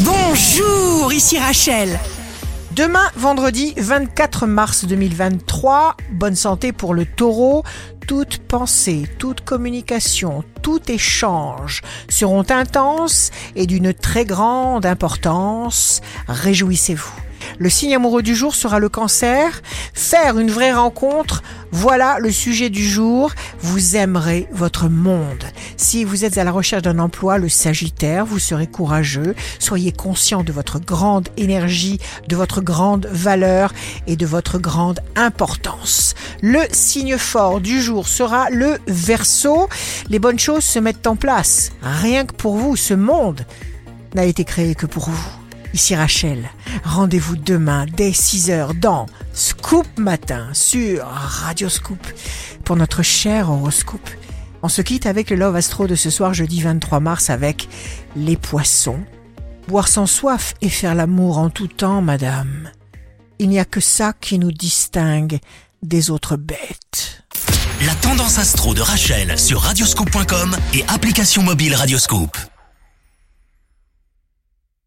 Bonjour, ici Rachel. Demain, vendredi 24 mars 2023, bonne santé pour le taureau. Toute pensée, toute communication, tout échange seront intenses et d'une très grande importance. Réjouissez-vous. Le signe amoureux du jour sera le cancer. Faire une vraie rencontre, voilà le sujet du jour. Vous aimerez votre monde. Si vous êtes à la recherche d'un emploi, le Sagittaire, vous serez courageux. Soyez conscient de votre grande énergie, de votre grande valeur et de votre grande importance. Le signe fort du jour sera le Verseau. Les bonnes choses se mettent en place. Rien que pour vous, ce monde n'a été créé que pour vous. Ici Rachel. Rendez-vous demain dès 6h dans Scoop Matin sur Radio Scoop pour notre cher horoscope. On se quitte avec le Love Astro de ce soir jeudi 23 mars avec les poissons. Boire sans soif et faire l'amour en tout temps, madame. Il n'y a que ça qui nous distingue des autres bêtes. La tendance astro de Rachel sur radioscope.com et application mobile Radioscope.